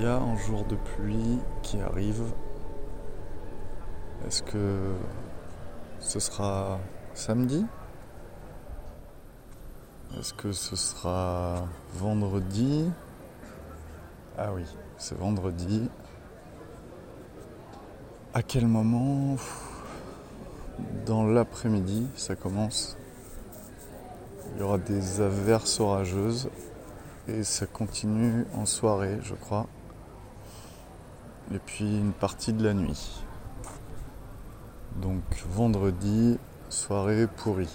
Il y a un jour de pluie qui arrive. Est-ce que ce sera samedi? Est-ce que ce sera vendredi? Ah oui, c'est vendredi. À quel moment? Dans l'après-midi, ça commence. Il y aura des averses orageuses et ça continue en soirée, je crois. Et puis une partie de la nuit. Donc vendredi, soirée pourrie.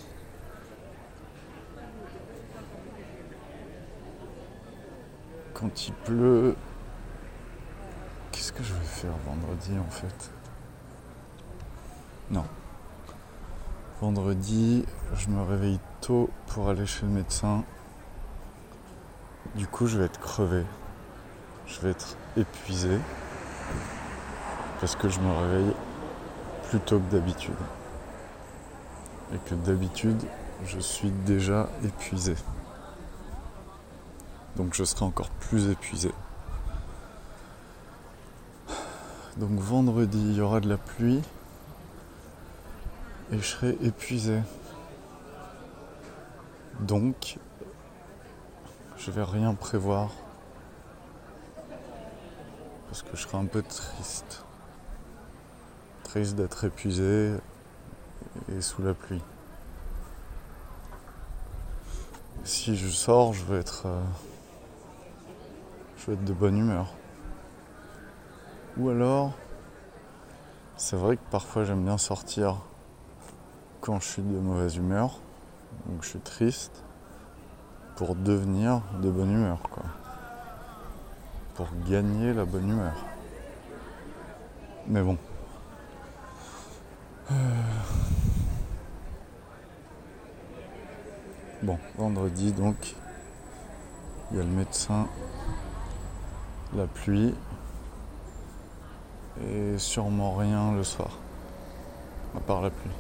Quand il pleut, qu'est-ce que je vais faire vendredi en fait? Non. Vendredi, je me réveille tôt pour aller chez le médecin du coup, je vais être crevé. Je vais être épuisé. Parce que je me réveille plus tôt que d'habitude. Et que d'habitude, je suis déjà épuisé. Donc je serai encore plus épuisé. Donc vendredi, il y aura de la pluie. Et je serai épuisé. Donc je vais rien prévoir parce que je serai un peu triste. Triste d'être épuisé et sous la pluie. Si je sors, je vais être euh, je vais être de bonne humeur. Ou alors c'est vrai que parfois j'aime bien sortir quand je suis de mauvaise humeur, donc je suis triste pour devenir de bonne humeur, quoi. Pour gagner la bonne humeur. Mais bon. Bon, vendredi donc, il y a le médecin, la pluie et sûrement rien le soir, à part la pluie.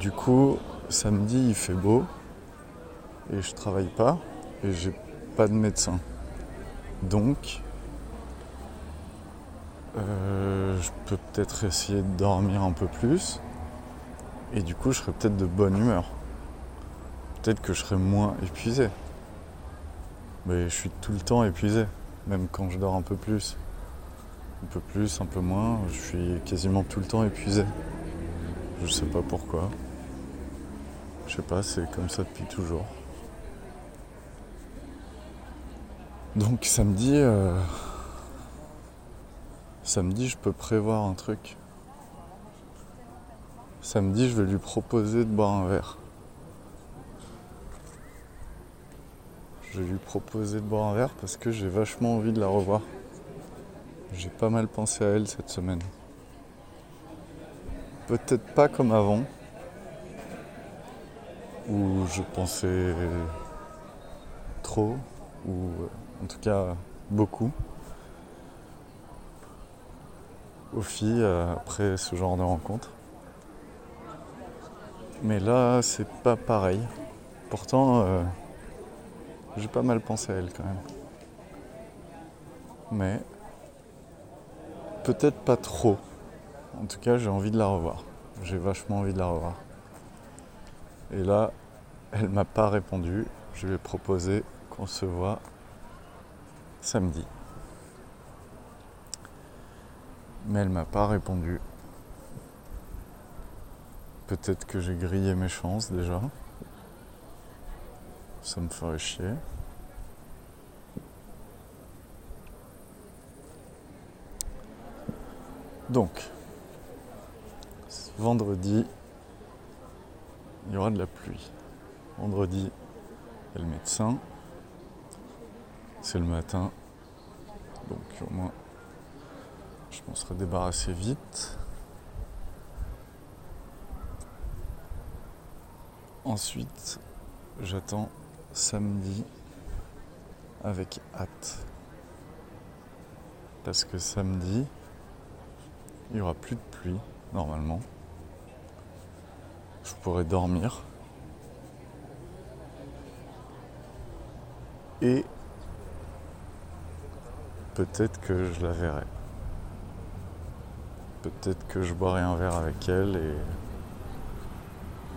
Du coup, samedi il fait beau et je travaille pas et j'ai pas de médecin. Donc euh, je peux peut-être essayer de dormir un peu plus et du coup je serai peut-être de bonne humeur. Peut-être que je serai moins épuisé. Mais je suis tout le temps épuisé, même quand je dors un peu plus. Un peu plus, un peu moins, je suis quasiment tout le temps épuisé. Je sais pas pourquoi. Je sais pas, c'est comme ça depuis toujours. Donc samedi, euh, samedi, je peux prévoir un truc. Samedi, je vais lui proposer de boire un verre. Je vais lui proposer de boire un verre parce que j'ai vachement envie de la revoir. J'ai pas mal pensé à elle cette semaine. Peut-être pas comme avant, où je pensais trop, ou en tout cas beaucoup, aux filles euh, après ce genre de rencontre. Mais là, c'est pas pareil. Pourtant, euh, j'ai pas mal pensé à elle quand même. Mais peut-être pas trop. En tout cas, j'ai envie de la revoir. J'ai vachement envie de la revoir. Et là, elle m'a pas répondu. Je lui ai proposé qu'on se voit samedi. Mais elle m'a pas répondu. Peut-être que j'ai grillé mes chances déjà. Ça me ferait chier. Donc, vendredi, il y aura de la pluie. Vendredi, il y a le médecin. C'est le matin. Donc au moins, je m'en serai débarrassé vite. Ensuite, j'attends samedi avec hâte. Parce que samedi, il n'y aura plus de pluie, normalement. Je pourrais dormir. Et peut-être que je la verrai. Peut-être que je boirai un verre avec elle et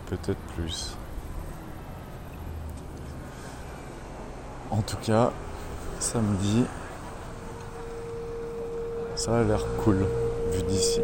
peut-être plus. En tout cas, samedi, ça a l'air cool vu d'ici.